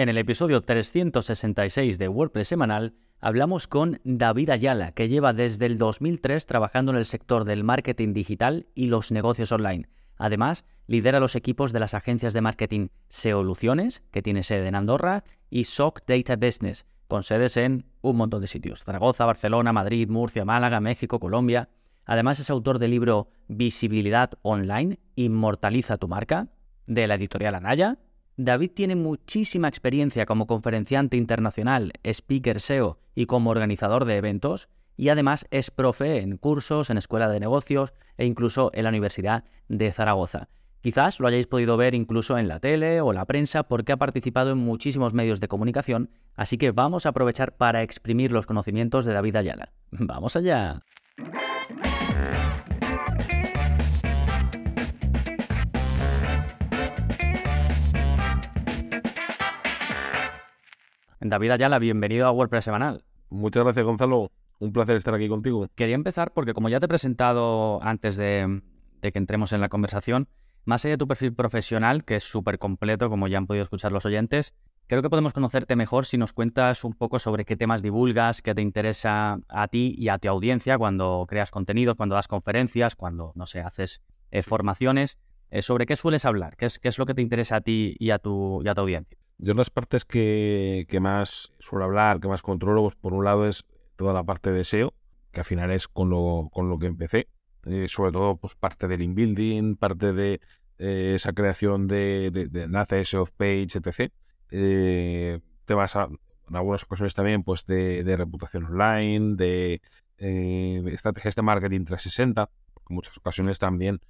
En el episodio 366 de WordPress semanal hablamos con David Ayala, que lleva desde el 2003 trabajando en el sector del marketing digital y los negocios online. Además, lidera los equipos de las agencias de marketing Seoluciones, que tiene sede en Andorra, y SOC Data Business, con sedes en un montón de sitios. Zaragoza, Barcelona, Madrid, Murcia, Málaga, México, Colombia. Además es autor del libro Visibilidad Online, Inmortaliza tu marca, de la editorial Anaya, David tiene muchísima experiencia como conferenciante internacional, speaker SEO y como organizador de eventos, y además es profe en cursos, en escuela de negocios e incluso en la Universidad de Zaragoza. Quizás lo hayáis podido ver incluso en la tele o la prensa porque ha participado en muchísimos medios de comunicación, así que vamos a aprovechar para exprimir los conocimientos de David Ayala. ¡Vamos allá! David Ayala, bienvenido a WordPress Semanal. Muchas gracias, Gonzalo. Un placer estar aquí contigo. Quería empezar porque, como ya te he presentado antes de, que entremos en la conversación, más allá de tu perfil profesional, que es súper completo, como ya han podido escuchar los oyentes, creo que podemos conocerte mejor si nos cuentas un poco sobre qué temas divulgas, qué te interesa a ti y a tu audiencia cuando creas contenido, cuando das conferencias, cuando, no sé, haces eh, formaciones. Eh, ¿Sobre qué sueles hablar? ¿Qué es, ¿Qué es lo que te interesa a ti y a tu, y a tu audiencia? Yo las partes que, más suelo hablar, que más controlo, pues por un lado es toda la parte de SEO, que al final es con lo, con lo que empecé. Eh, sobre todo, pues parte del inbuilding, parte de eh, esa creación de, de, enlaces, off page, etc. Eh, temas, en algunas ocasiones también, pues de, reputación online, de estrategias de marketing 360. En muchas ocasiones también,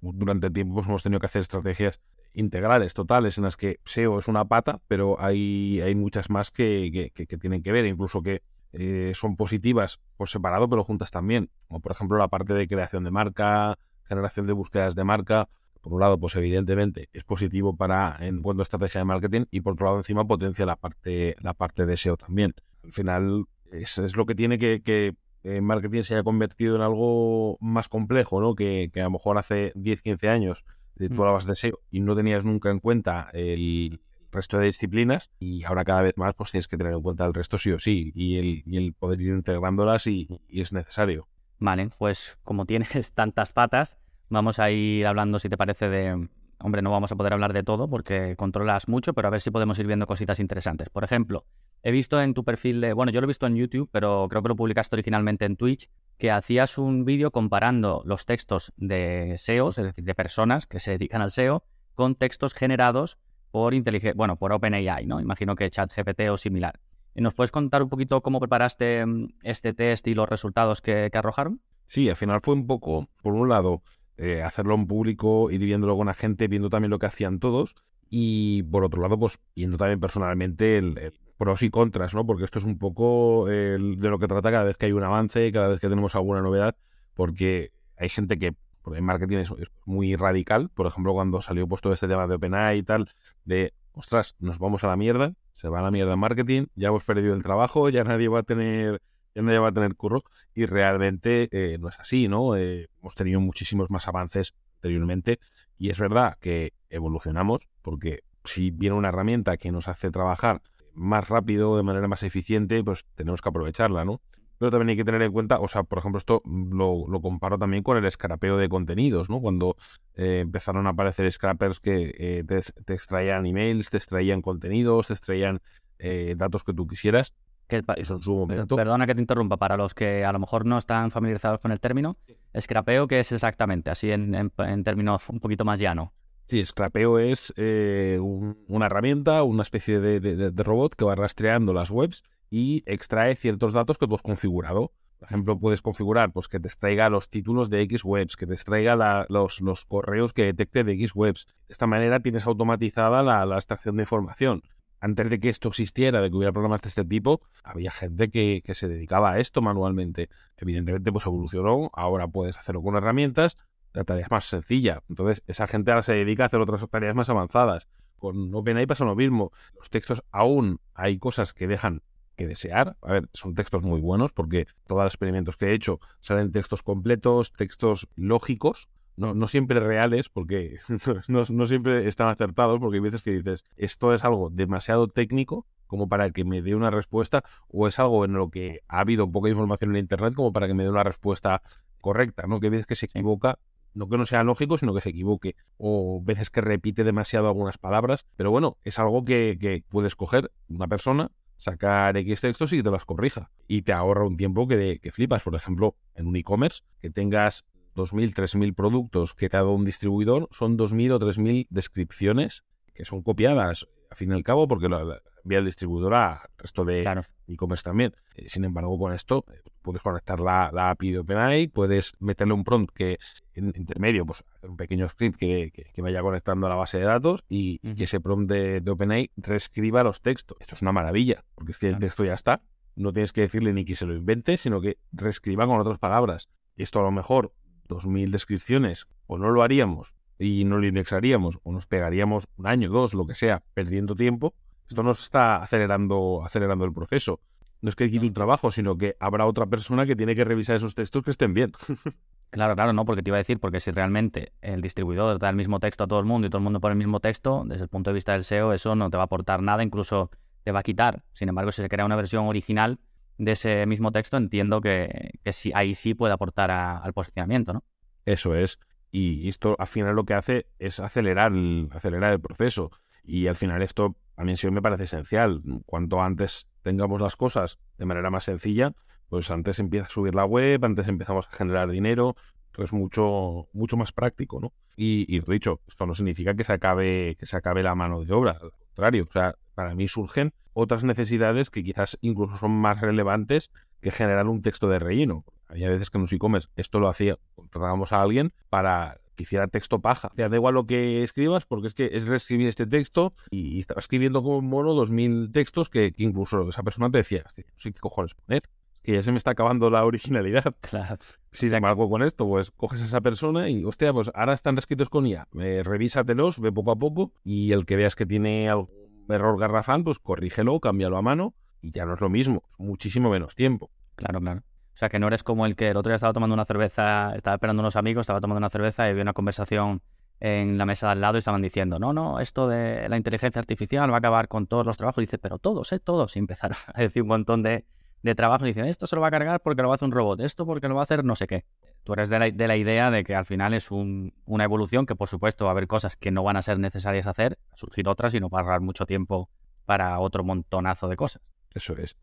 durante el tiempo, pues hemos tenido que hacer estrategias integrales, totales, en las que SEO es una pata, pero hay, hay muchas más que, que, tienen que ver, incluso que eh, son positivas por separado, pero juntas también. Como por ejemplo la parte de creación de marca, generación de búsquedas de marca. Por un lado, pues evidentemente es positivo para en cuanto a estrategia de marketing y por otro lado encima potencia la parte, la parte de SEO también. Al final es, es lo que tiene que, que marketing se haya convertido en algo más complejo, ¿no? Que, que a lo mejor hace 10, 15 años de, tú mm. hablabas de SEO y no tenías nunca en cuenta el resto de disciplinas y ahora cada vez más pues tienes que tener en cuenta el resto sí o sí y el, y el poder ir integrándolas y, y, es necesario. Vale, pues como tienes tantas patas, vamos a ir hablando, si te parece, de... Hombre, no vamos a poder hablar de todo porque controlas mucho, pero a ver si podemos ir viendo cositas interesantes. Por ejemplo, he visto en tu perfil de... Bueno, yo lo he visto en YouTube, pero creo que lo publicaste originalmente en Twitch, que hacías un vídeo comparando los textos de SEO, es decir, de personas que se dedican al SEO, con textos generados por bueno, por OpenAI, ¿no? Imagino que ChatGPT o similar. ¿Nos puedes contar un poquito cómo preparaste mm, este test y los resultados que, arrojaron? Sí, al final fue un poco, por un lado, eh, hacerlo en público, ir viéndolo con la gente, viendo también lo que hacían todos, y por otro lado, pues viendo también personalmente el, pros y contras, ¿no? Porque esto es un poco de lo que trata cada vez que hay un avance, cada vez que tenemos alguna novedad, porque hay gente que en marketing es, muy radical, por ejemplo, cuando salió puesto este tema de OpenAI y tal, de, ostras, nos vamos a la mierda, se va a la mierda en marketing, ya hemos perdido el trabajo, ya nadie va a tener ya nadie va a tener curro y realmente eh, no es así, ¿no? Eh, hemos tenido muchísimos más avances anteriormente y es verdad que evolucionamos porque si viene una herramienta que nos hace trabajar más rápido, de manera más eficiente, pues tenemos que aprovecharla, ¿no? Pero también hay que tener en cuenta, o sea, por ejemplo, esto lo, comparo también con el scrapeo de contenidos, ¿no? Cuando eh, empezaron a aparecer scrappers que eh, te, extraían emails, te extraían contenidos, te extraían eh, datos que tú quisieras. Que eso en su momento. Perdona que te interrumpa, para los que a lo mejor no están familiarizados con el término, scrapeo, ¿qué es exactamente? Así en, en términos un poquito más llano. Sí, Scrapeo es eh, una herramienta, una especie de, robot que va rastreando las webs y extrae ciertos datos que tú has configurado. Por ejemplo, puedes configurar pues, que te extraiga los títulos de X webs, que te extraiga los, correos que detecte de X webs. De esta manera tienes automatizada la, extracción de información. Antes de que esto existiera, de que hubiera programas de este tipo, había gente que, que se dedicaba a esto manualmente. Evidentemente, pues evolucionó. Ahora puedes hacerlo con herramientas, la tarea es más sencilla. Entonces, esa gente ahora se dedica a hacer otras tareas más avanzadas. Con OpenAI pasa lo mismo. Los textos aún hay cosas que dejan que desear. A ver, son textos muy buenos porque todos los experimentos que he hecho salen textos completos, textos lógicos. no, no siempre reales, porque no, no siempre están acertados, porque hay veces que dices, esto es algo demasiado técnico como para que me dé una respuesta, o es algo en lo que ha habido poca información en Internet como para que me dé una respuesta correcta, ¿no? Que veces que se equivoca, no que no sea lógico, sino que se equivoque, o veces que repite demasiado algunas palabras, pero bueno, es algo que, que puedes coger una persona, sacar X textos y te las corrija, y te ahorra un tiempo que, que flipas, por ejemplo, en un e-commerce, que tengas 2.000, 3.000 productos que cada un distribuidor, son 2.000 o 3.000 descripciones que son copiadas, al fin y al cabo, porque la, vía el distribuidor al resto de e-commerce también. Eh, sin embargo, con esto eh, puedes conectar la, API de OpenAI, puedes meterle un prompt que en intermedio, pues hacer un pequeño script que, vaya conectando a la base de datos y, que ese prompt de, OpenAI reescriba los textos. Esto es una maravilla, porque es que el texto ya está. No tienes que decirle ni que se lo invente, sino que reescriba con otras palabras. Esto a lo mejor, 2.000 descripciones, o no lo haríamos y no lo indexaríamos, o nos pegaríamos un año, dos, lo que sea, perdiendo tiempo, esto nos está acelerando, acelerando el proceso. No es que quite un trabajo, sino que habrá otra persona que tiene que revisar esos textos que estén bien. Claro, claro, no, porque te iba a decir, porque si realmente el distribuidor da el mismo texto a todo el mundo y todo el mundo pone el mismo texto, desde el punto de vista del SEO, eso no te va a aportar nada, incluso te va a quitar. Sin embargo, si se crea una versión original de ese mismo texto, entiendo que, que sí, ahí sí puede aportar al posicionamiento, ¿no? Eso es. Y esto al final lo que hace es acelerar acelerar el proceso. Y al final esto a mí sí me parece esencial. Cuanto antes tengamos las cosas de manera más sencilla, pues antes empieza a subir la web, antes empezamos a generar dinero, es mucho, mucho más práctico, ¿no? Y, y dicho, esto no significa que se acabe, que se acabe la mano de obra, al contrario, o sea, para mí surgen otras necesidades que quizás incluso son más relevantes que generar un texto de relleno. Había veces que en los e-commerce esto lo hacía, contratábamos a alguien para que hiciera texto paja. Te da igual lo que escribas porque es que es reescribir este texto y, estaba escribiendo como mono dos mil textos que, incluso esa persona te decía, sí, ¿qué cojones poner? Que ya se me está acabando la originalidad. Claro. Si se algo con esto, pues coges a esa persona y, hostia, pues ahora están reescritos con IA. Eh, revísatelos, ve poco a poco y el que veas que tiene algún error garrafal, pues corrígelo, cámbialo a mano y ya no es lo mismo, es muchísimo menos tiempo. Claro, claro. O sea, que no eres como el que el otro día estaba tomando una cerveza, estaba esperando unos amigos, estaba tomando una cerveza y había una conversación en la mesa de al lado y estaban diciendo, no, no, esto de la inteligencia artificial va a acabar con todos los trabajos. Y dice, pero todos, ¿eh? Todos. Y empezaron a decir un montón de, de trabajo. Y dicen, esto se lo va a cargar porque lo va a hacer un robot, esto porque lo va a hacer no sé qué. Tú eres de la, de la idea de que al final es un, una evolución, que por supuesto va a haber cosas que no van a ser necesarias hacer, surgir otras y no va a ahorrar mucho tiempo para otro montonazo de cosas. Eso es.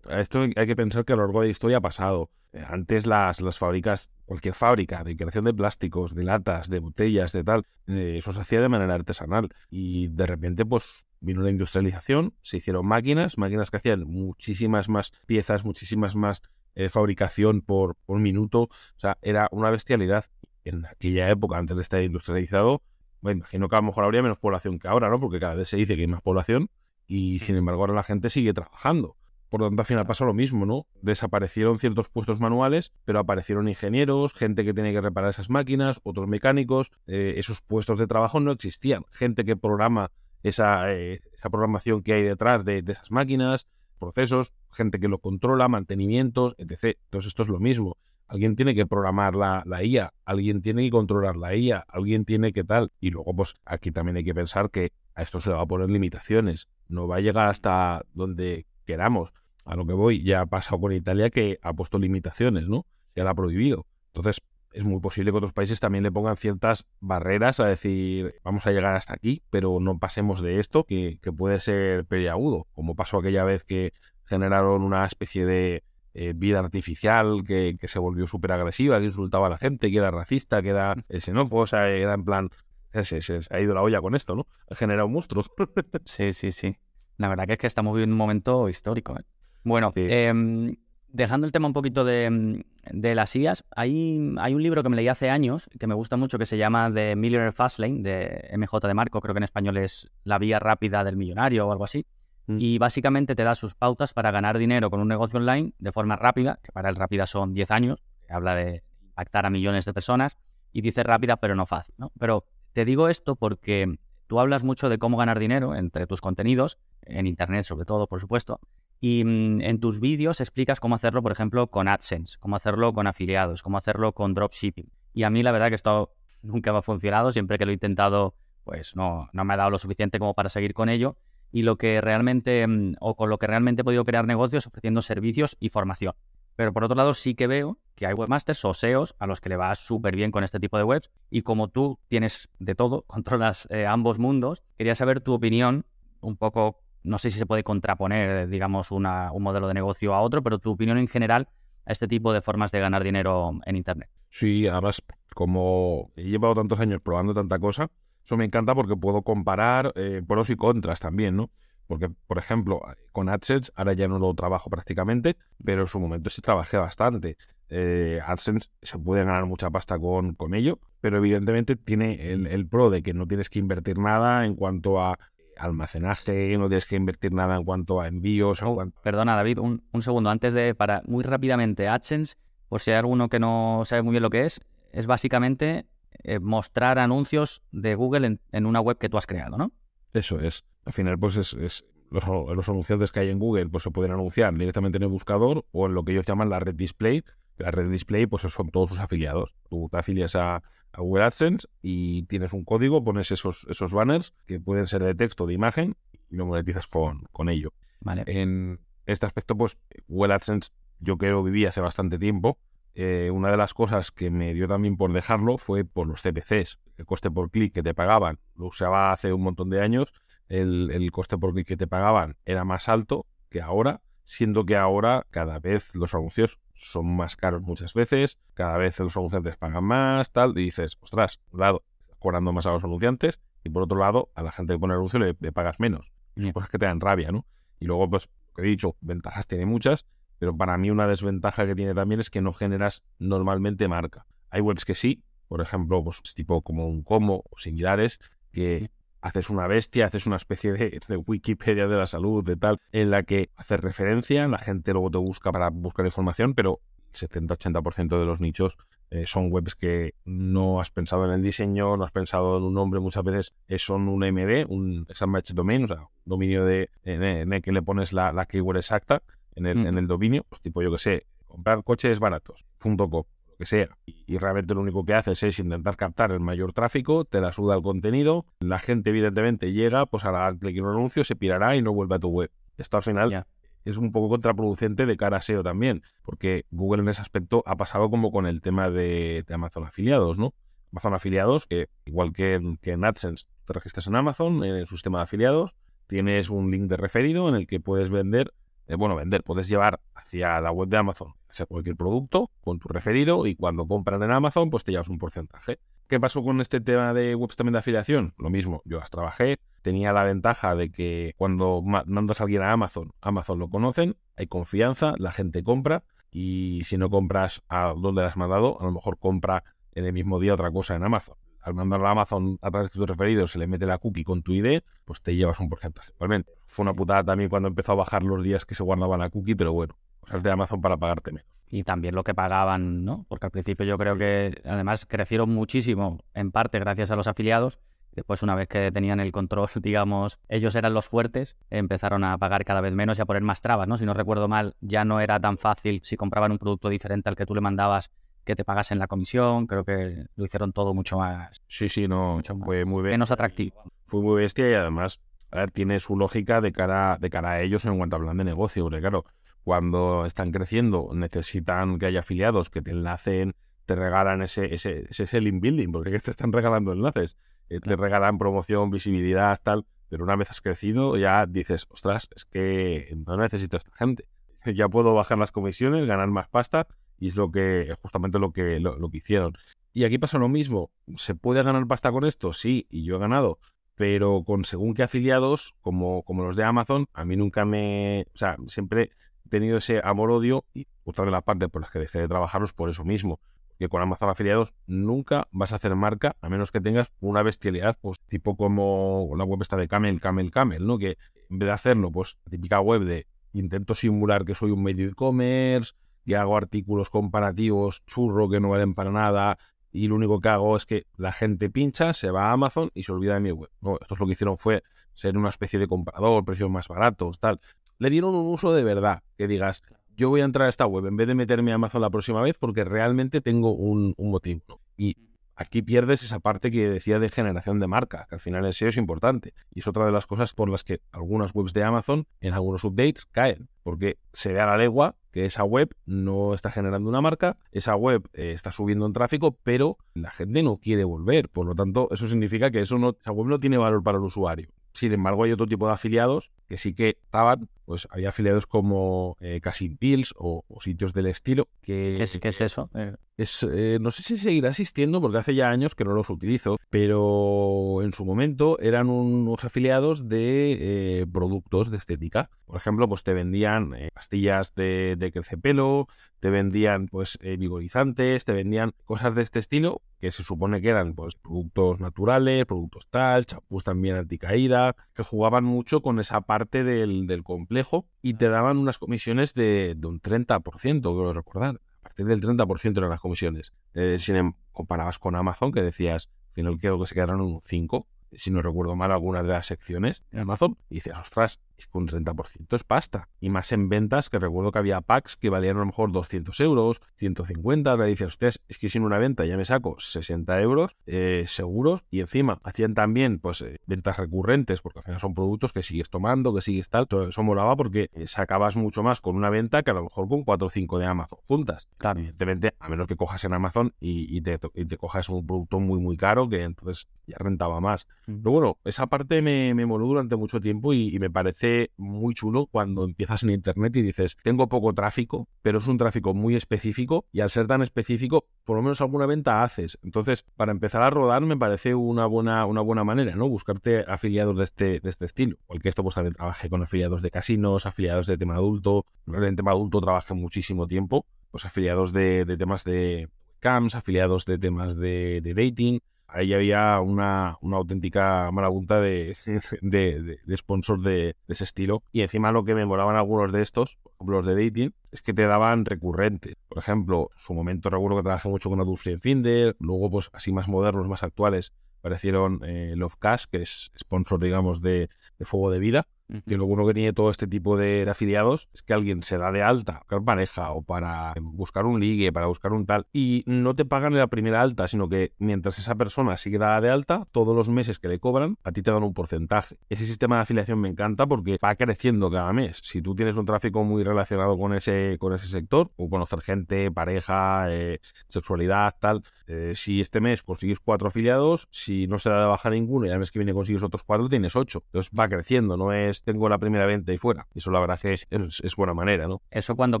Esto hay que pensar que a lo largo de la historia ha pasado. Eh, antes las, las fábricas, cualquier fábrica de creación de plásticos, de latas, de botellas, de tal, eh, eso se hacía de manera artesanal. Y de repente, pues vino la industrialización, se hicieron máquinas, máquinas que hacían muchísimas más piezas, muchísimas más eh, fabricación por, por minuto. O sea, era una bestialidad. En aquella época, antes de estar industrializado, me imagino que a lo mejor habría menos población que ahora, ¿no? Porque cada vez se dice que hay más población y sin embargo ahora la gente sigue trabajando. Por lo tanto, al final pasa lo mismo, ¿no? Desaparecieron ciertos puestos manuales, pero aparecieron ingenieros, gente que tiene que reparar esas máquinas, otros mecánicos. Eh, esos puestos de trabajo no existían. Gente que programa esa, eh, esa programación que hay detrás de, de, esas máquinas, procesos, gente que lo controla, mantenimientos, etc. Entonces, esto es lo mismo. Alguien tiene que programar la, la IA, alguien tiene que controlar la IA, alguien tiene que tal. Y luego, pues aquí también hay que pensar que a esto se le va a poner limitaciones. No va a llegar hasta donde queramos. A lo que voy, ya ha pasado con Italia que ha puesto limitaciones, ¿no? Ya la ha prohibido. Entonces, es muy posible que otros países también le pongan ciertas barreras a decir, vamos a llegar hasta aquí, pero no pasemos de esto, que, puede ser periagudo, como pasó aquella vez que generaron una especie de eh, vida artificial que, se volvió súper agresiva, que insultaba a la gente, que era racista, que era ese, ¿no? Pues era en plan, se, se, ha ido la olla con esto, ¿no? Ha generado monstruos. sí, sí, sí. La verdad que es que estamos viviendo un momento histórico. ¿eh? Bueno, em, dejando el tema un poquito de, de las IAS, hay, hay, un libro que me leí hace años que me gusta mucho que se llama The Millionaire Fastlane, de MJ de Marco, creo que en español es La vía rápida del millonario o algo así. Mm. Y básicamente te da sus pautas para ganar dinero con un negocio online de forma rápida, que para él rápida son 10 años, que habla de impactar a millones de personas, y dice rápida pero no fácil, ¿no? Pero te digo esto porque tú hablas mucho de cómo ganar dinero entre tus contenidos, en Internet sobre todo, por supuesto, y mm, en tus vídeos explicas cómo hacerlo, por ejemplo, con AdSense, cómo hacerlo con afiliados, cómo hacerlo con dropshipping. Y a mí la verdad que esto nunca me ha funcionado, siempre que lo he intentado, pues no, no me ha dado lo suficiente como para seguir con ello. Y lo que realmente, mm, o con lo que realmente he podido crear negocios ofreciendo servicios y formación. Pero por otro lado, sí que veo que hay webmasters o SEOs a los que le va súper bien con este tipo de webs. Y como tú tienes de todo, controlas eh, ambos mundos, quería saber tu opinión, un poco, no sé si se puede contraponer, digamos, un modelo de negocio a otro, pero tu opinión en general a este tipo de formas de ganar dinero en Internet. Sí, además, como he llevado tantos años probando tanta cosa, eso me encanta porque puedo comparar eh, pros y contras también, ¿no? Porque, por ejemplo, con AdSense, ahora ya no lo trabajo prácticamente, pero en su momento sí trabajé bastante. Eh, AdSense se puede ganar mucha pasta con, con ello, pero evidentemente tiene el, pro de que no tienes que invertir nada en cuanto a almacenaje, no tienes que invertir nada en cuanto a envíos. Perdona, David, un, segundo. Antes de, para muy rápidamente, AdSense, por si hay alguno que no sabe muy bien lo que es, es básicamente eh, mostrar anuncios de Google en, una web que tú has creado, ¿no? Eso es. Al final, pues es, los, los, anunciantes que hay en Google pues se pueden anunciar directamente en el buscador o en lo que ellos llaman la red display. La red display pues son todos sus afiliados. Tú te afilias a, Google AdSense y tienes un código, pones esos, esos banners que pueden ser de texto, de imagen y lo monetizas con, con ello. Vale. En este aspecto, pues Google AdSense yo creo viví hace bastante tiempo. Eh, una de las cosas que me dio también por dejarlo fue por los CPCs. El coste por clic que te pagaban, lo usaba hace un montón de años, el, el coste por clic que te pagaban era más alto que ahora, siendo que ahora cada vez los anuncios son más caros muchas veces, cada vez los anunciantes pagan más, tal, y dices, ostras, por un lado, cobrando más a los anunciantes, y por otro lado, a la gente que pone el anuncio le, pagas menos. Y son cosas que te dan rabia, ¿no? Y luego, pues, lo que he dicho, ventajas tiene muchas, pero para mí una desventaja que tiene también es que no generas normalmente marca. Hay webs que sí, por ejemplo, pues tipo como un Como o similares, que haces una bestia, haces una especie de, Wikipedia de la salud, de tal, en la que haces referencia, la gente luego te busca para buscar información, pero el 70-80% de los nichos eh, son webs que no has pensado en el diseño, no has pensado en un nombre, muchas veces eh, son un MD, un Exam Match Domain, o sea, un dominio de, en, el que le pones la, la keyword exacta en el, en el dominio, pues tipo, yo que sé, comprar coches baratos, punto com, lo que sea. Y, realmente lo único que haces es intentar captar el mayor tráfico, te la suda el contenido, la gente evidentemente llega, pues a dar clic en un anuncio, se pirará y no vuelve a tu web. Esto al final es un poco contraproducente de cara a SEO también, porque Google en ese aspecto ha pasado como con el tema de, Amazon afiliados, ¿no? Amazon afiliados, que igual que, que en AdSense te registras en Amazon, en su sistema de afiliados, tienes un link de referido en el que puedes vender eh, bueno, vender, puedes llevar hacia la web de Amazon, hacia cualquier producto con tu referido y cuando compran en Amazon, pues te llevas un porcentaje. ¿Qué pasó con este tema de webs también de afiliación? Lo mismo, yo las trabajé, tenía la ventaja de que cuando mandas a alguien a Amazon, Amazon lo conocen, hay confianza, la gente compra y si no compras a donde las has mandado, a lo mejor compra en el mismo día otra cosa en Amazon al mandarlo a Amazon a través de tu referido se le mete la cookie con tu ID, pues te llevas un porcentaje. Igualmente, fue una putada también cuando empezó a bajar los días que se guardaba la cookie, pero bueno, cosas de Amazon para pagarte menos. Y también lo que pagaban, ¿no? Porque al principio yo creo que además crecieron muchísimo, en parte gracias a los afiliados. Después, una vez que tenían el control, digamos, ellos eran los fuertes, empezaron a pagar cada vez menos y a poner más trabas, ¿no? Si no recuerdo mal, ya no era tan fácil si compraban un producto diferente al que tú le mandabas que te pagasen la comisión, creo que lo hicieron todo mucho más. Sí, sí, no, fue muy menos atractivo. Fue muy bestia y además, a ver, tiene su lógica de cara, de cara a ellos en cuanto a plan de negocio, porque claro, cuando están creciendo necesitan que haya afiliados que te enlacen, te regalan ese, ese, ese selling building, porque te están regalando enlaces, eh, te regalan promoción, visibilidad, tal, pero una vez has crecido ya dices, ostras, es que no necesito a esta gente. Ya puedo bajar las comisiones, ganar más pasta y es lo que, justamente lo que, lo, que hicieron. Y aquí pasa lo mismo. ¿Se puede ganar pasta con esto? Sí, y yo he ganado. Pero con según qué afiliados, como, como los de Amazon, a mí nunca me. O sea, siempre tenido ese amor-odio y otra de las partes por las que dejé de trabajarlos por eso mismo. Que con Amazon afiliados nunca vas a hacer marca a menos que tengas una bestialidad, pues tipo como la web esta de Camel, Camel, Camel, ¿no? Que en vez de hacerlo, pues típica web de intento simular que soy un medio e-commerce, que hago artículos comparativos, churro que no valen para nada, y lo único que hago es que la gente pincha, se va a Amazon y se olvida de mi web. No, esto es lo que hicieron fue ser una especie de comprador, precios más baratos, tal. Le dieron un uso de verdad, que digas, yo voy a entrar a esta web en vez de meterme a Amazon la próxima vez porque realmente tengo un, motivo. Y aquí pierdes esa parte que decía de generación de marca, que al final el SEO es importante. Y es otra de las cosas por las que algunas webs de Amazon en algunos updates caen, porque se ve a la legua que esa web no está generando una marca, esa web eh, está subiendo en tráfico, pero la gente no quiere volver. Por lo tanto, eso significa que eso no, esa web no tiene valor para el usuario. Sin embargo, hay otro tipo de afiliados que sí que estaban, pues había afiliados como eh, Casin Pills o, sitios del estilo. Que, ¿Qué, es, es eso? Eh. Es, eh, no sé si seguirá existiendo porque hace ya años que no los utilizo, pero en su momento eran unos afiliados de productos de estética. Por ejemplo, pues te vendían pastillas de, de crecepelo, te vendían pues vigorizantes, te vendían cosas de este estilo que se supone que eran pues productos naturales, productos tal, champús también anticaída, que jugaban mucho con esa parte del, complejo y te daban unas comisiones de, un 30%, quiero recordar. A partir del 30% eran las comisiones. Eh, si comparabas con Amazon, que decías, al final quiero que se quedaron un 5%, si no recuerdo mal, algunas de las secciones en Amazon, y dices, ostras, es que un 30% es pasta. Y más en ventas, que recuerdo que había packs que valían a lo mejor 200 euros, 150, que dices, ustedes, es que sin una venta ya me saco 60 euros eh, seguros, y encima hacían también pues eh, ventas recurrentes, porque al final son productos que sigues tomando, que sigues tal, eso molaba porque eh, sacabas mucho más con una venta que a lo mejor con 4 o 5 de Amazon juntas. Claro. Evidentemente, a menos que cojas en Amazon y, te, y te cojas un producto muy, muy caro, que entonces ya rentaba más. Pero bueno, esa parte me, me moló durante mucho tiempo y, me parece muy chulo cuando empiezas en Internet y dices, tengo poco tráfico, pero es un tráfico muy específico y al ser tan específico, por lo menos alguna venta haces. Entonces, para empezar a rodar me parece una buena, una buena manera, ¿no? Buscarte afiliados de este, de este estilo. Porque esto pues también trabajé con afiliados de casinos, afiliados de tema adulto. En tema adulto trabajé muchísimo tiempo. Pues afiliados de, temas de cams, afiliados de temas de, de dating ahí había una, auténtica marabunta de, de, de, sponsors de, ese estilo. Y encima lo que me molaban algunos de estos, los de dating, es que te daban recurrentes. Por ejemplo, en su momento recuerdo que trabajé mucho con Adolf Finder, luego pues así más modernos, más actuales, aparecieron eh, Love Cash, que es sponsor, digamos, de, de Fuego de Vida que lo bueno que tiene todo este tipo de, afiliados es que alguien se da de alta para pareja o para buscar un ligue, para buscar un tal, y no te pagan en la primera alta, sino que mientras esa persona sigue dada de alta, todos los meses que le cobran, a ti te dan un porcentaje. Ese sistema de afiliación me encanta porque va creciendo cada mes. Si tú tienes un tráfico muy relacionado con ese, con ese sector, o conocer gente, pareja, eh, sexualidad, tal, eh, si este mes consigues cuatro afiliados, si no se da de baja ninguno y el mes que viene consigues otros cuatro, tienes ocho. Entonces va creciendo, no es tengo la primera venta y fuera. Eso la verdad que es, es, buena manera, ¿no? Eso cuando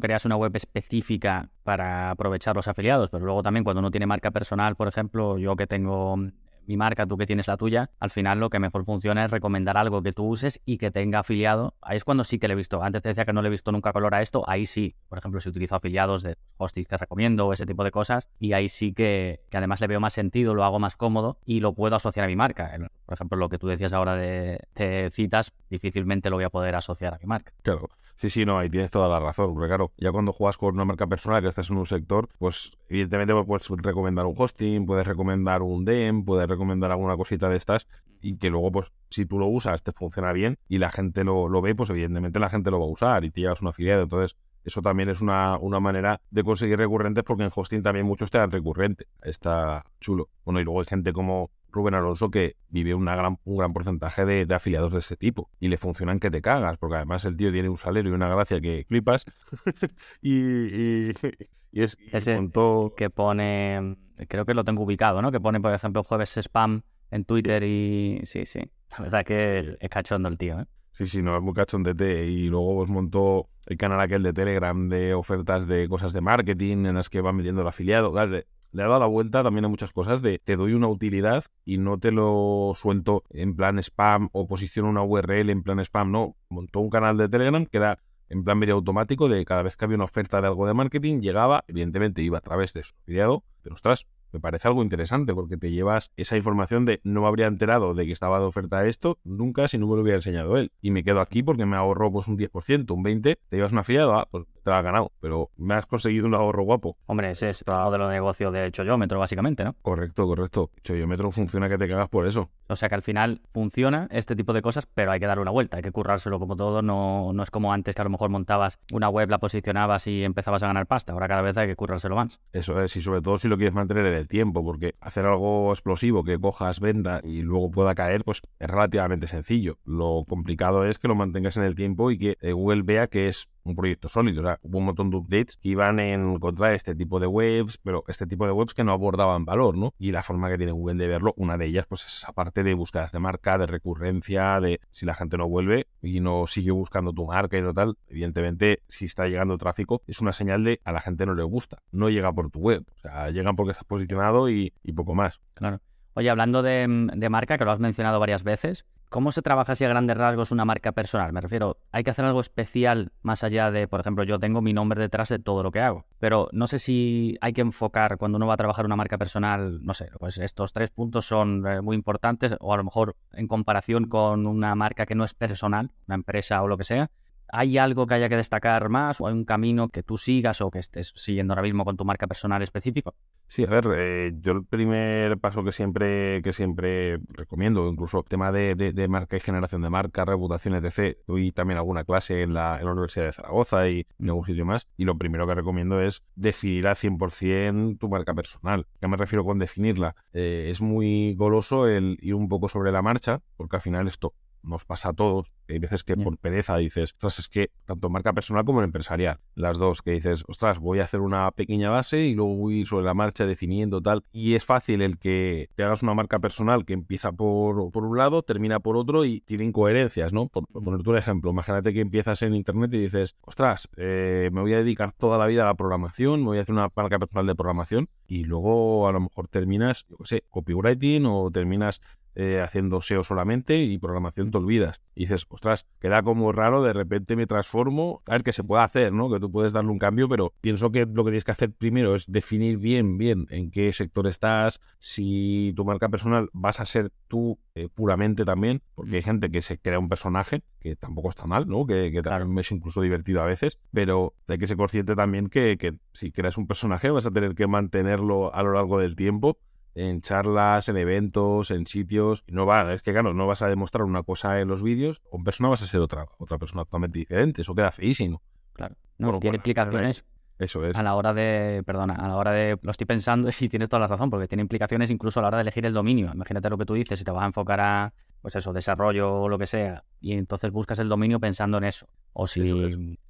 creas una web específica para aprovechar los afiliados, pero luego también cuando uno tiene marca personal, por ejemplo, yo que tengo mi marca, tú que tienes la tuya, al final lo que mejor funciona es recomendar algo que tú uses y que tenga afiliado. Ahí es cuando sí que le he visto. Antes te decía que no le he visto nunca color a esto, ahí sí. Por ejemplo, si utilizo afiliados de hostings que recomiendo o ese tipo de cosas, y ahí sí que, que además le veo más sentido, lo hago más cómodo y lo puedo asociar a mi marca. Por ejemplo, lo que tú decías ahora de, de citas, difícilmente lo voy a poder asociar a mi marca. Claro. Sí, sí, no, ahí tienes toda la razón. Porque claro, ya cuando juegas con una marca personal que estás en un sector, pues evidentemente puedes recomendar un hosting, puedes recomendar un DEM, puedes recomendar alguna cosita de estas y que luego, pues, si tú lo usas, te funciona bien y la gente lo, lo ve, pues evidentemente la gente lo va a usar y te llevas un afiliado. Entonces, eso también es una, una, manera de conseguir recurrentes porque en hosting también muchos te dan recurrente. Está chulo. Bueno, y luego hay gente como Rubén Alonso que vive una gran, un gran porcentaje de, afiliados de este tipo y le funcionan que te cagas, porque además el tío tiene un salario y una gracia que flipas y, es Ese que pone, creo que lo tengo ubicado, ¿no? Que pone, por ejemplo, jueves spam en Twitter y sí, sí, la verdad que es cachondo el tío, ¿eh? Sí, sí, no, es muy cachondete. Y luego pues montó el canal aquel de Telegram de ofertas de cosas de marketing en las que va metiendo el afiliado. Claro, le ha dado la vuelta también a muchas cosas de te doy una utilidad y no te lo suelto en plan spam o posiciono una URL en plan spam, no, montó un canal de Telegram que era en plan medio automático de cada vez que había una oferta de algo de marketing, llegaba, evidentemente iba a través de su afiliado, pero ostras, me parece algo interesante porque te llevas esa información de no me habría enterado de que estaba de oferta esto nunca si no me lo hubiera enseñado él. Y me quedo aquí porque me ahorro pues un 10%, un 20%, te llevas un afiliado, ah, pues te la has ganado, pero me has conseguido un ahorro guapo. Hombre, ese es todo de los negocios de Choyómetro, básicamente, ¿no? Correcto, correcto. Choyómetro funciona que te cagas por eso. O sea que al final funciona este tipo de cosas, pero hay que dar una vuelta, hay que currárselo como todo, no, no es como antes que a lo mejor montabas una web, la posicionabas y empezabas a ganar pasta, ahora cada vez hay que currárselo más. Eso es, y sobre todo si lo quieres mantener en el tiempo, porque hacer algo explosivo que cojas, venda y luego pueda caer, pues es relativamente sencillo. Lo complicado es que lo mantengas en el tiempo y que Google vea que es un proyecto sólido. hubo un montón de updates que iban en contra de este tipo de webs, pero este tipo de webs que no abordaban valor, ¿no? Y la forma que tiene Google de verlo, una de ellas, pues es esa parte de búsquedas de marca, de recurrencia, de si la gente no vuelve y no sigue buscando tu marca y no tal, evidentemente, si está llegando tráfico, es una señal de a la gente no le gusta. No llega por tu web. O sea, llegan porque estás posicionado y, poco más. Claro. Oye, hablando de, de marca, que lo has mencionado varias veces, ¿Cómo se trabaja si a grandes rasgos una marca personal? Me refiero, hay que hacer algo especial más allá de, por ejemplo, yo tengo mi nombre detrás de todo lo que hago. Pero no sé si hay que enfocar cuando uno va a trabajar una marca personal, no sé, pues estos tres puntos son eh, muy importantes o a lo mejor en comparación con una marca que no es personal, una empresa o lo que sea. ¿Hay algo que haya que destacar más o hay un camino que tú sigas o que estés siguiendo ahora mismo con tu marca personal específico? Sí, a ver, eh, yo el primer paso que siempre, que siempre recomiendo, incluso tema de, marca y generación de marca, reputación, etc. Doy también alguna clase en la, en la Universidad de Zaragoza y en algún sitio más. Y lo primero que recomiendo es definir al 100% tu marca personal. ¿Qué me refiero con definirla? Eh, es muy goloso el ir un poco sobre la marcha, porque al final esto nos pasa a todos. Hay veces que por pereza dices, ostras, es que tanto marca personal como empresarial, las dos, que dices, ostras, voy a hacer una pequeña base y luego voy sobre la marcha definiendo tal. Y es fácil el que te hagas una marca personal que empieza por, por un lado, termina por otro y tiene incoherencias, ¿no? Por, por ponerte un ejemplo, imagínate que empiezas en internet y dices, ostras, eh, me voy a dedicar toda la vida a la programación, me voy a hacer una marca personal de programación y luego a lo mejor terminas, yo qué sé, copywriting o terminas eh, haciendo SEO solamente y programación te olvidas. Y dices, ostras, queda como raro, de repente me transformo. A ver, que se puede hacer, ¿no? Que tú puedes darle un cambio, pero pienso que lo que tienes que hacer primero es definir bien, bien en qué sector estás, si tu marca personal vas a ser tú eh, puramente también, porque hay gente que se crea un personaje, que tampoco está mal, ¿no? Que, que es incluso divertido a veces, pero hay que ser consciente también que, que si creas un personaje vas a tener que mantenerlo a lo largo del tiempo en charlas, en eventos, en sitios. No va, es que claro, no vas a demostrar una cosa en los vídeos, o en persona vas a ser otra, otra persona totalmente diferente. Eso queda feísimo. Claro. No, tiene implicaciones. Eso es. A la hora de, perdona, a la hora de, lo estoy pensando y tienes toda la razón, porque tiene implicaciones incluso a la hora de elegir el dominio. Imagínate lo que tú dices, si te vas a enfocar a, pues eso, desarrollo o lo que sea, y entonces buscas el dominio pensando en eso. O si,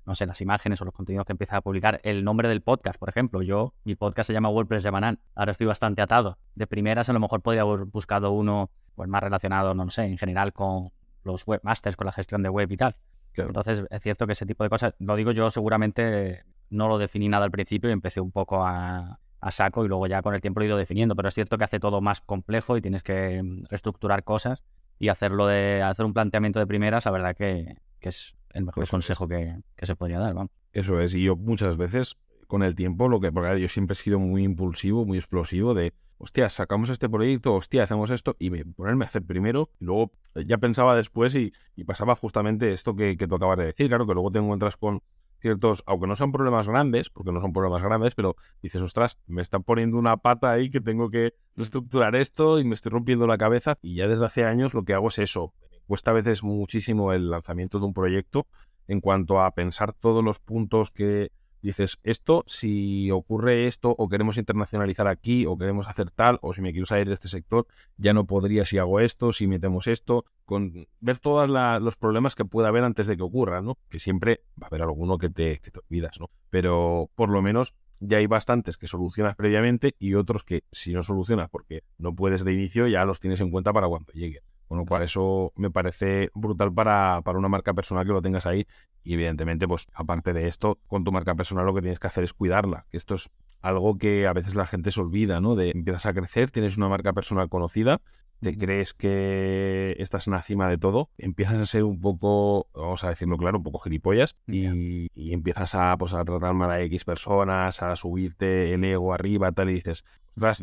no sé, las imágenes o los contenidos que empiezas a publicar, el nombre del podcast, por ejemplo. Yo, mi podcast se llama WordPress Semanal. Ahora estoy bastante atado. De primeras, a lo mejor podría haber buscado uno pues, más relacionado, no sé, en general con los webmasters, con la gestión de web y tal. Entonces, es cierto que ese tipo de cosas, lo digo yo, seguramente no lo definí nada al principio y empecé un poco a, a saco y luego ya con el tiempo lo he ido definiendo, pero es cierto que hace todo más complejo y tienes que mm, reestructurar cosas y hacerlo de hacer un planteamiento de primeras, la verdad que, es el mejor consejo que, se podría dar. Vamos. Eso es, y yo muchas veces con el tiempo, lo que, porque yo siempre he sido muy impulsivo, muy explosivo de, hostia, sacamos este proyecto, hostia, hacemos esto, y ponerme a hacer primero, y luego ya pensaba después y, pasaba justamente esto que, que tú acabas de decir, claro, que luego te encuentras con ciertos, aunque no sean problemas grandes, porque no son problemas grandes, pero dices, ostras, me están poniendo una pata ahí que tengo que reestructurar esto y me estoy rompiendo la cabeza. Y ya desde hace años lo que hago es eso. Me cuesta a veces muchísimo el lanzamiento de un proyecto en cuanto a pensar todos los puntos que dices, esto, si ocurre esto, o queremos internacionalizar aquí, o queremos hacer tal, o si me quiero salir de este sector, ya no podría si hago esto, si metemos esto, con ver todos los problemas que pueda haber antes de que ocurra, ¿no? Que siempre va a haber alguno que te, que te olvidas, ¿no? Pero por lo menos ya hay bastantes que solucionas previamente y otros que si no solucionas porque no puedes de inicio, ya los tienes en cuenta para cuando llegue. Con lo cual eso me parece brutal para, para una marca personal que lo tengas ahí. Y evidentemente, pues aparte de esto, con tu marca personal lo que tienes que hacer es cuidarla. Esto es algo que a veces la gente se olvida, ¿no? De empiezas a crecer, tienes una marca personal conocida, te crees que estás en la cima de todo, empiezas a ser un poco, vamos a decirlo claro, un poco gilipollas y, empiezas a, pues, a tratar mal a X personas, a subirte el ego arriba, tal, y dices,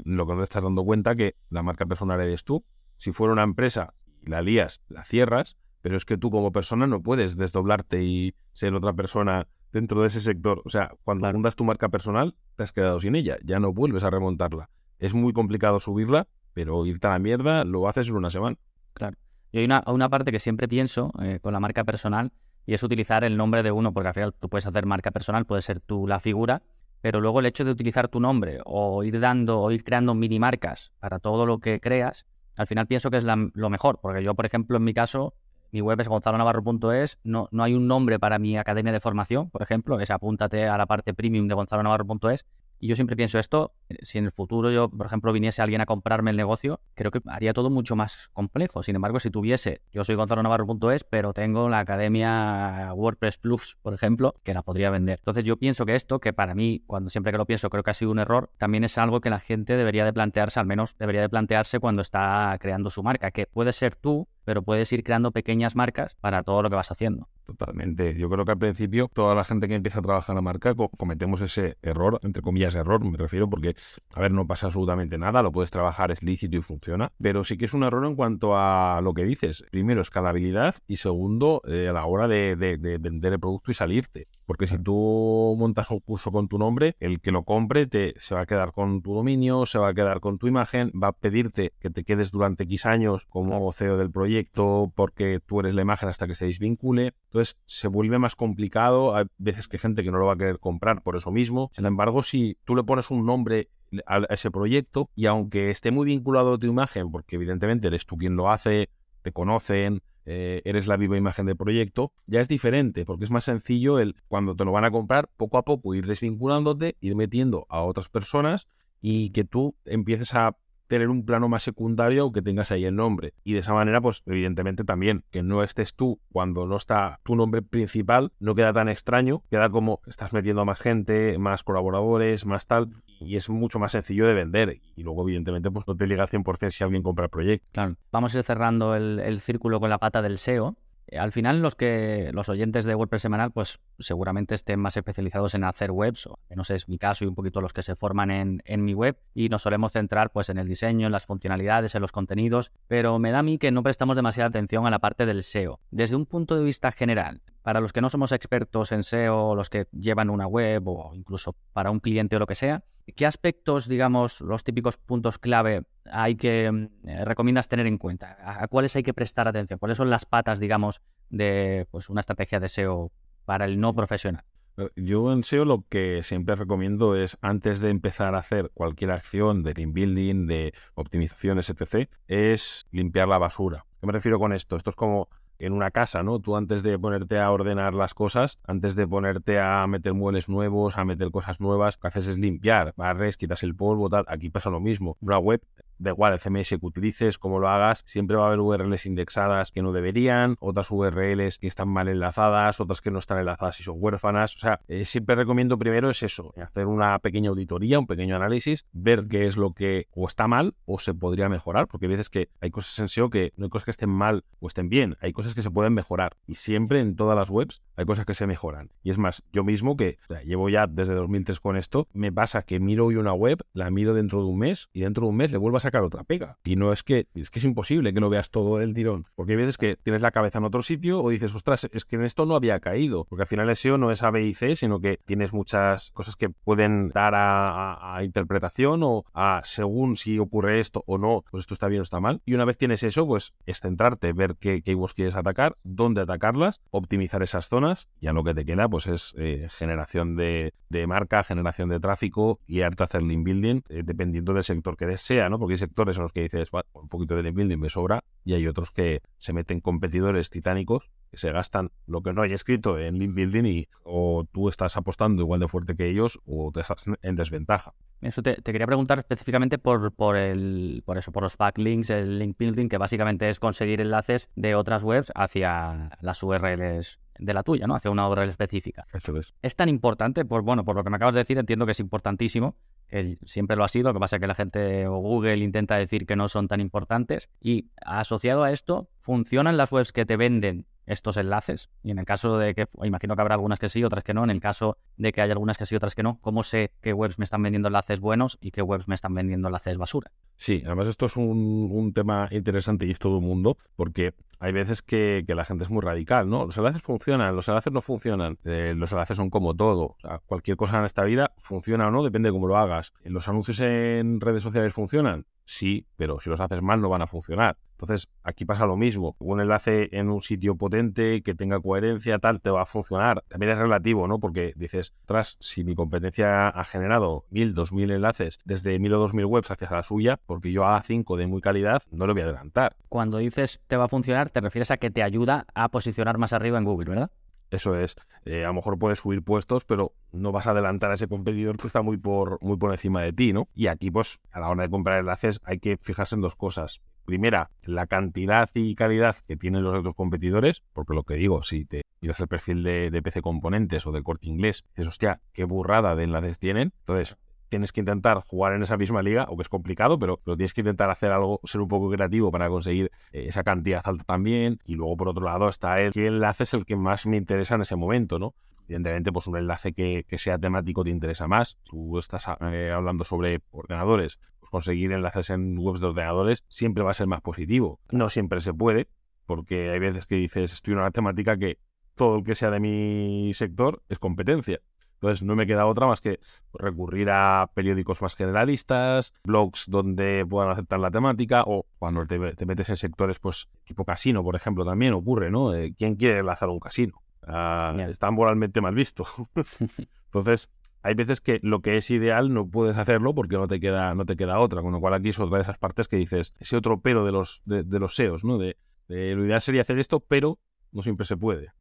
lo que no te estás dando cuenta que la marca personal eres tú si fuera una empresa y la lías, la cierras, pero es que tú como persona no puedes desdoblarte y ser otra persona dentro de ese sector. O sea, cuando claro. tu marca personal, te has quedado sin ella, ya no vuelves a remontarla. Es muy complicado subirla, pero irte a la mierda lo haces en una semana. Claro. Y hay una, una parte que siempre pienso eh, con la marca personal y es utilizar el nombre de uno, porque al final tú puedes hacer marca personal, puede ser tú la figura, pero luego el hecho de utilizar tu nombre o ir dando o ir creando mini marcas para todo lo que creas, al final pienso que es lo mejor, porque yo, por ejemplo, en mi caso, mi web es gonzalonavarro.es, no, no hay un nombre para mi academia de formación, por ejemplo, es apúntate a la parte premium de gonzalonavarro.es, y yo siempre pienso esto, eh, si en el futuro yo, por ejemplo, viniese alguien a comprarme el negocio, creo que haría todo mucho más complejo. Sin embargo, si tuviese, yo soy Gonzalo Navarro.es, pero tengo la academia WordPress Plus, por ejemplo, que la podría vender. Entonces yo pienso que esto, que para mí, cuando siempre que lo pienso, creo que ha sido un error, también es algo que la gente debería de plantearse, al menos debería de plantearse cuando está creando su marca, que puede ser tú, pero puedes ir creando pequeñas marcas para todo lo que vas haciendo. Totalmente. Yo creo que al principio toda la gente que empieza a trabajar en la marca cometemos ese error, entre comillas error, me refiero, porque, a ver, no pasa absolutamente nada, lo puedes trabajar, es lícito y funciona, pero sí que es un error en cuanto a lo que dices. Primero, escalabilidad y segundo, eh, a la hora de, vender el producto y salirte. Porque si tú montas un curso con tu nombre, el que lo compre te, se va a quedar con tu dominio, se va a quedar con tu imagen, va a pedirte que te quedes durante X años como CEO del proyecto porque tú eres la imagen hasta que se desvincule. Entonces se vuelve más complicado. Hay veces que hay gente que no lo va a querer comprar por eso mismo. Sin embargo, si tú le pones un nombre a ese proyecto y aunque esté muy vinculado a tu imagen, porque evidentemente eres tú quien lo hace, te conocen, eh, eres la viva imagen del proyecto, ya es diferente, porque es más sencillo el cuando te lo van a comprar, poco a poco ir desvinculándote, ir metiendo a otras personas y que tú empieces a tener un plano más secundario que tengas ahí el nombre. Y de esa manera, pues evidentemente también que no estés tú cuando no está tu nombre principal, no queda tan extraño, queda como estás metiendo a más gente, más colaboradores, más tal, y es mucho más sencillo de vender. Y luego, evidentemente, pues no te llega al 100% si alguien compra el proyecto. Claro. Vamos a ir cerrando el, el círculo con la pata del SEO. Eh, al final, los que los oyentes de WordPress semanal, pues seguramente estén más especializados en hacer webs, o no sé, es mi caso y un poquito los que se forman en, en, mi web, y nos solemos centrar pues en el diseño, en las funcionalidades, en los contenidos, pero me da a mí que no prestamos demasiada atención a la parte del SEO. Desde un punto de vista general, para los que no somos expertos en SEO, los que llevan una web o incluso para un cliente o lo que sea, ¿qué aspectos, digamos, los típicos puntos clave hay que mm, eh, recomiendas tener en cuenta? ¿A, cuáles hay que prestar atención? ¿Cuáles son las patas, digamos, de pues, una estrategia de SEO para el no profesional? Eh, yo en SEO lo que siempre recomiendo es, antes de empezar a hacer cualquier acción de team building, de optimizaciones, etc., es limpiar la basura. ¿Qué me refiero con esto? Esto es como en una casa, ¿no? Tú antes de ponerte a ordenar las cosas, antes de ponerte a meter muebles nuevos, a meter cosas nuevas, lo que haces es limpiar, barres, quitas el polvo, tal. Aquí pasa lo mismo. Una web da igual el CMS que utilices, cómo lo hagas, siempre va a haber URLs indexadas que no deberían, otras URLs que están mal enlazadas, otras que no están enlazadas y son huérfanas. O sea, eh, siempre recomiendo primero es eso, hacer una pequeña auditoría, un pequeño análisis, ver qué es lo que o está mal o se podría mejorar, porque hay veces que hay cosas en SEO que no hay cosas que estén mal o estén bien, hay cosas que se pueden mejorar. Y siempre en todas las webs hay cosas que se mejoran. Y es más, yo mismo que llevo ya desde 2003 con esto, me pasa que miro hoy una web, la miro dentro de un mes y dentro de un mes le vuelvo a sacar otra pega. Y no es que, es que es imposible que lo veas todo el tirón. Porque hay veces que tienes la cabeza en otro sitio o dices, ostras, es que en esto no había caído. Porque al final el SEO no es A, B y C, sino que tienes muchas cosas que pueden dar a, interpretación o a según si ocurre esto o no, pues esto está bien o está mal. Y una vez tienes eso, pues es centrarte, ver qué keywords quieres atacar, dónde atacarlas, optimizar esas zonas. Ya lo que te queda, pues es eh, generación de, marca, generación de tráfico y arte hacer link building, eh, dependiendo del sector que sea, ¿no? Porque hay sectores en los que dices, un poquito de link building me sobra, y hay otros que se meten competidores titánicos que se gastan lo que no hay escrito en link building y o tú estás apostando igual de fuerte que ellos o te estás en desventaja. Eso te, quería preguntar específicamente por, por, el, por eso, por los backlinks, el link building, que básicamente es conseguir enlaces de otras webs hacia las URLs de la tuya, ¿no? Hacia una URL específica. Eso es. Es tan importante, pues bueno, por lo que me acabas de decir, entiendo que es importantísimo, que siempre lo ha sido, lo que pasa es que la gente o Google intenta decir que no son tan importantes. Y asociado a esto, ¿funcionan las webs que te venden estos enlaces? Y en el caso de que, imagino que habrá algunas que sí, otras que no, en el caso de que haya algunas que sí, otras que no, ¿cómo sé qué webs me están vendiendo enlaces buenos y qué webs me están vendiendo enlaces basura? Sí, además esto es un, tema interesante y es todo un mundo, porque hay veces que, la gente es muy radical, ¿no? Los enlaces funcionan, los enlaces no funcionan, eh, los enlaces son como todo, cualquier cosa en esta vida funciona o no, depende de cómo lo hagas. ¿Los anuncios en redes sociales funcionan? Sí, pero si los haces mal no van a funcionar. Entonces, aquí pasa lo mismo. Un enlace en un sitio potente, que tenga coherencia, tal, te va a funcionar. También es relativo, ¿no? Porque dices, tras, si mi competencia ha generado mil, dos mil enlaces desde mil o dos mil webs hacia la suya, porque yo haga cinco de muy calidad, no lo voy a adelantar. Cuando dices te va a funcionar, te refieres a que te ayuda a posicionar más arriba en Google, ¿verdad? Eso es. Eh, a lo mejor puedes subir puestos, pero no vas a adelantar a ese competidor que está muy por, muy por encima de ti, ¿no? Y aquí, pues, a la hora de comprar enlaces hay que fijarse en dos cosas. Primera, la cantidad y calidad que tienen los otros competidores, porque lo que digo, si te miras el perfil de, PC Componentes o del Corte Inglés, dices, hostia, qué burrada de enlaces tienen. Entonces, tienes que intentar jugar en esa misma liga, o que es complicado, pero, pero tienes que intentar hacer algo, ser un poco creativo para conseguir eh, esa cantidad alta también. Y luego, por otro lado, está el qué enlace es el que más me interesa en ese momento, ¿no? Evidentemente, pues un enlace que, sea temático te interesa más. Tú estás eh, hablando sobre ordenadores, pues conseguir enlaces en webs de ordenadores siempre va a ser más positivo. No siempre se puede, porque hay veces que dices, estoy en una temática que todo el que sea de mi sector es competencia. Entonces no me queda otra más que recurrir a periódicos más generalistas, blogs donde puedan aceptar la temática o cuando te, metes en sectores pues tipo casino, por ejemplo, también ocurre, ¿no? Eh, ¿Quién quiere enlazar un casino? Ah, está moralmente mal visto. Entonces, hay veces que lo que es ideal no puedes hacerlo porque no te queda, no te queda otra, con lo cual aquí es otra de esas partes que dices, ese otro pero de los, de, los SEOs, ¿no? De, lo ideal sería hacer esto, pero no siempre se puede.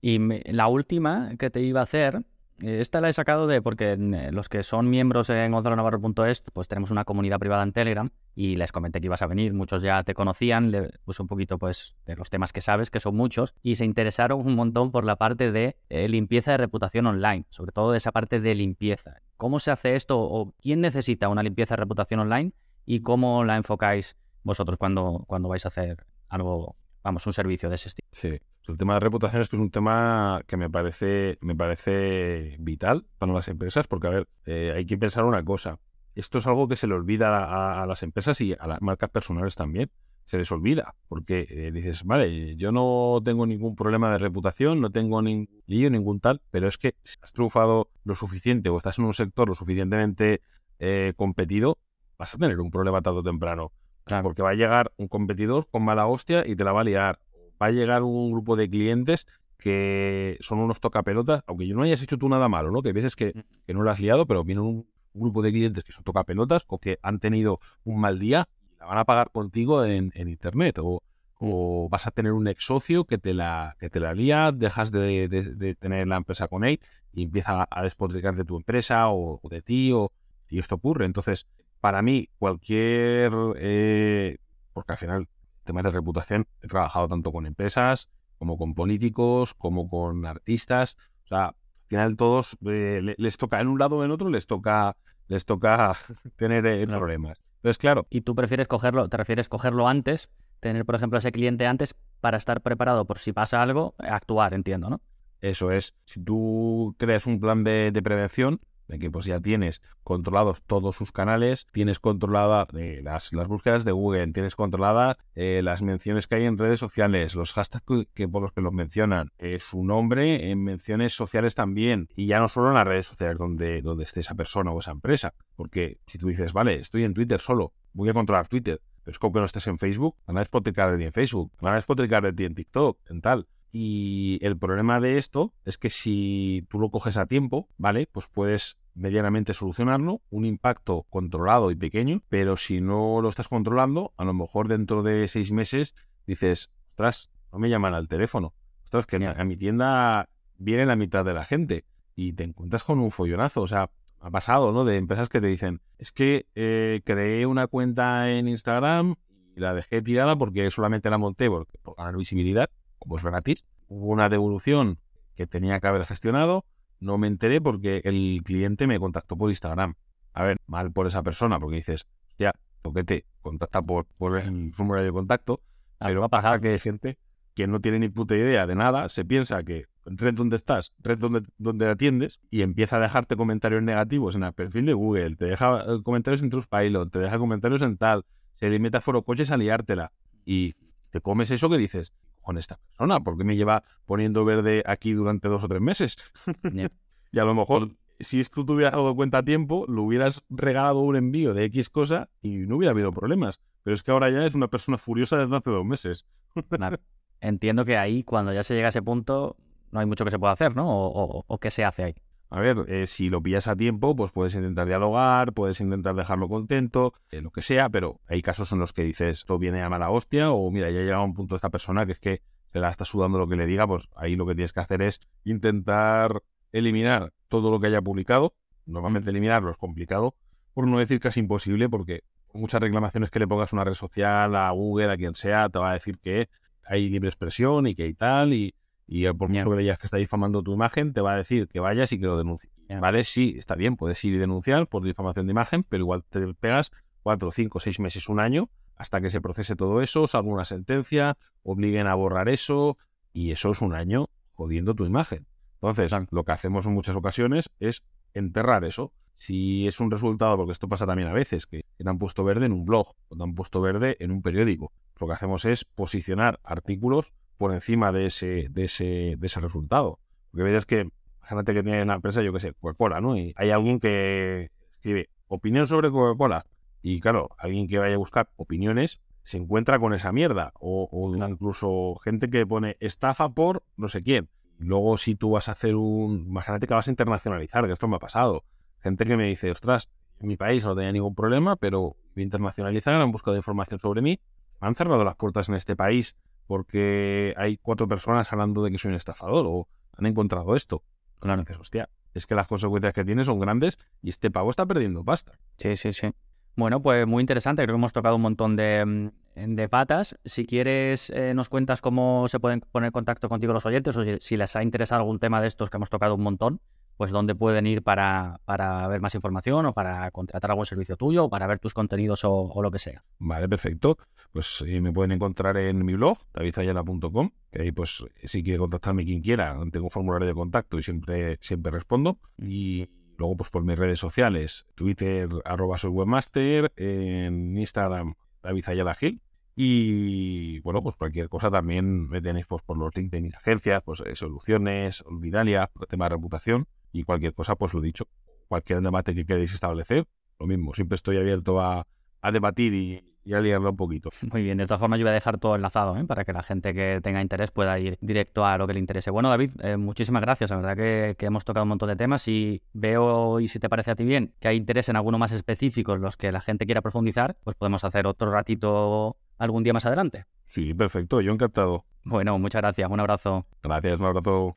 Y la última que te iba a hacer esta la he sacado de porque eh, los que son miembros en gonzalonavarro.es, pues tenemos una comunidad privada en Telegram y les comenté que ibas a venir, muchos ya te conocían, le puse un poquito pues de los temas que sabes, que son muchos, y se interesaron un montón por la parte de eh, limpieza de reputación online, sobre todo de esa parte de limpieza. ¿Cómo se hace esto o quién necesita una limpieza de reputación online y cómo la enfocáis vosotros cuando, cuando vais a hacer algo, vamos, un servicio de ese estilo? Sí. El tema de reputación es que es un tema que me parece, me parece vital para las empresas, porque, a ver, eh, hay que pensar una cosa. Esto es algo que se le olvida a, las empresas y a las marcas personales también. Se les olvida, porque eh, dices, vale, yo no tengo ningún problema de reputación, no tengo ningún lío, ningún tal, pero es que si has triunfado lo suficiente o estás en un sector lo suficientemente eh, competido, vas a tener un problema tarde o temprano. Porque va a llegar un competidor con mala hostia y te la va a liar va a llegar un grupo de clientes que son unos tocapelotas, aunque yo no hayas hecho tú nada malo, ¿no? Que veces que, mm. que no lo has liado, pero viene un, grupo de clientes que son tocapelotas o que han tenido un mal día y la van a pagar contigo en, internet. O, o, vas a tener un ex socio que te la, que te la lía, dejas de, tener la empresa con él y empieza a despotricar de tu empresa o, de ti, o, y esto ocurre. Entonces, para mí, cualquier... Eh, porque al final temas de reputación, he trabajado tanto con empresas como con políticos, como con artistas. O sea, al final todos eh, les toca en un lado o en otro, les toca, les toca tener eh, problemas. Entonces, claro. Y tú prefieres cogerlo, te refieres cogerlo antes, tener, por ejemplo, ese cliente antes para estar preparado por si pasa algo, actuar, entiendo, ¿no? Eso es. Si tú creas un plan de prevención, que pues ya tienes controlados todos sus canales, tienes controlada eh, las, las, búsquedas de Google, tienes controlada eh, las menciones que hay en redes sociales, los hashtags que, por los que los mencionan, eh, su nombre en menciones sociales también, y ya no solo en las redes sociales donde, donde esté esa persona o esa empresa, porque si tú dices, vale, estoy en Twitter solo, voy a controlar Twitter, pero es como que no estés en Facebook, van a despotricar de ti en Facebook, van a despotricar de ti en TikTok, en tal. Y el problema de esto es que si tú lo coges a tiempo, ¿vale? Pues puedes medianamente solucionarlo, un impacto controlado y pequeño, pero si no lo estás controlando, a lo mejor dentro de seis meses dices, ostras, no me llaman al teléfono, ostras, que a mi tienda viene la mitad de la gente y te encuentras con un follonazo, o sea, ha pasado, ¿no? De empresas que te dicen, es que eh, creé una cuenta en Instagram y la dejé tirada porque solamente la monté por, ganar visibilidad pues gratis. Hubo una devolución que tenía que haber gestionado, no me enteré porque el cliente me contactó por Instagram. A ver, mal por esa persona, porque dices, hostia, toquete, contacta por, por el formulario de contacto, pero va a pasar que hay gente que no tiene ni puta idea de nada, se piensa que red donde estás, red donde, donde atiendes, y empieza a dejarte comentarios negativos en el perfil de Google, te deja eh, comentarios en Trustpilot, te deja comentarios en tal, se limita a foro coches a liártela, y te comes eso que dices, con esta persona, ¿por qué me lleva poniendo verde aquí durante dos o tres meses? y a lo mejor si esto te hubieras dado cuenta a tiempo, lo hubieras regalado un envío de X cosa y no hubiera habido problemas. Pero es que ahora ya es una persona furiosa desde hace dos meses. Entiendo que ahí, cuando ya se llega a ese punto, no hay mucho que se pueda hacer, ¿no? ¿O, qué se hace ahí? A ver, eh, si lo pillas a tiempo, pues puedes intentar dialogar, puedes intentar dejarlo contento, eh, lo que sea, pero hay casos en los que dices, esto viene a mala hostia, o mira, ya llega a un punto esta persona que es que se la está sudando lo que le diga, pues ahí lo que tienes que hacer es intentar eliminar todo lo que haya publicado. Normalmente eliminarlo es complicado, por no decir casi imposible, porque muchas reclamaciones que le pongas a una red social, a Google, a quien sea, te va a decir que hay libre expresión y que hay tal, y, y por mucho que veas que está difamando tu imagen, te va a decir que vayas y que lo denuncies. ¿Vale? Sí, está bien, puedes ir y denunciar por difamación de imagen, pero igual te pegas cuatro, cinco, seis meses, un año, hasta que se procese todo eso, salga una sentencia, obliguen a borrar eso, y eso es un año jodiendo tu imagen. Entonces, lo que hacemos en muchas ocasiones es enterrar eso. Si es un resultado, porque esto pasa también a veces, que te han puesto verde en un blog o te han puesto verde en un periódico, lo que hacemos es posicionar artículos por encima de ese, de ese, de ese resultado. Porque ves que, gente que tiene una empresa, yo que sé, Coca-Cola, ¿no? Y hay alguien que escribe opinión sobre Coca-Cola. Y claro, alguien que vaya a buscar opiniones se encuentra con esa mierda. O, o incluso gente que pone estafa por no sé quién. Luego, si tú vas a hacer un. Imagínate que vas a internacionalizar, que esto me ha pasado. Gente que me dice, ostras, en mi país no tenía ningún problema, pero voy a internacionalizar, han buscado información sobre mí, han cerrado las puertas en este país porque hay cuatro personas hablando de que soy un estafador o han encontrado esto. Claro, dices, hostia, es que las consecuencias que tiene son grandes y este pavo está perdiendo pasta. Sí, sí, sí. Bueno, pues muy interesante. Creo que hemos tocado un montón de, mm, patas. Si quieres, eh, nos cuentas cómo se pueden poner en contacto contigo los oyentes o si, les ha interesado algún tema de estos que hemos tocado un montón, pues dónde pueden ir para, para ver más información o para contratar algún servicio tuyo o para ver tus contenidos o, lo que sea. Vale, perfecto. Pues me pueden encontrar en mi blog, davidayala.com, que ahí pues si quiere contactarme quien quiera, tengo un formulario de contacto y siempre, siempre respondo. Y Luego, pues por mis redes sociales, Twitter, arroba soy webmaster, en Instagram, David Ayala Gil. Y bueno, pues cualquier cosa también me tenéis pues, por los links de mis agencias, pues eh, soluciones, Olvidalia, tema de reputación y cualquier cosa, pues lo dicho. Cualquier debate que queréis establecer, lo mismo. Siempre estoy abierto a, a debatir y, y a liarlo un poquito. Muy bien, de todas formas yo voy a dejar todo enlazado ¿eh? para que la gente que tenga interés pueda ir directo a lo que le interese. Bueno, David, eh, muchísimas gracias. La verdad que, que, hemos tocado un montón de temas y veo, y si te parece a ti bien, que hay interés en alguno más específico en los que la gente quiera profundizar, pues podemos hacer otro ratito algún día más adelante. Sí, perfecto, yo encantado. Bueno, muchas gracias, un abrazo. Gracias, un abrazo.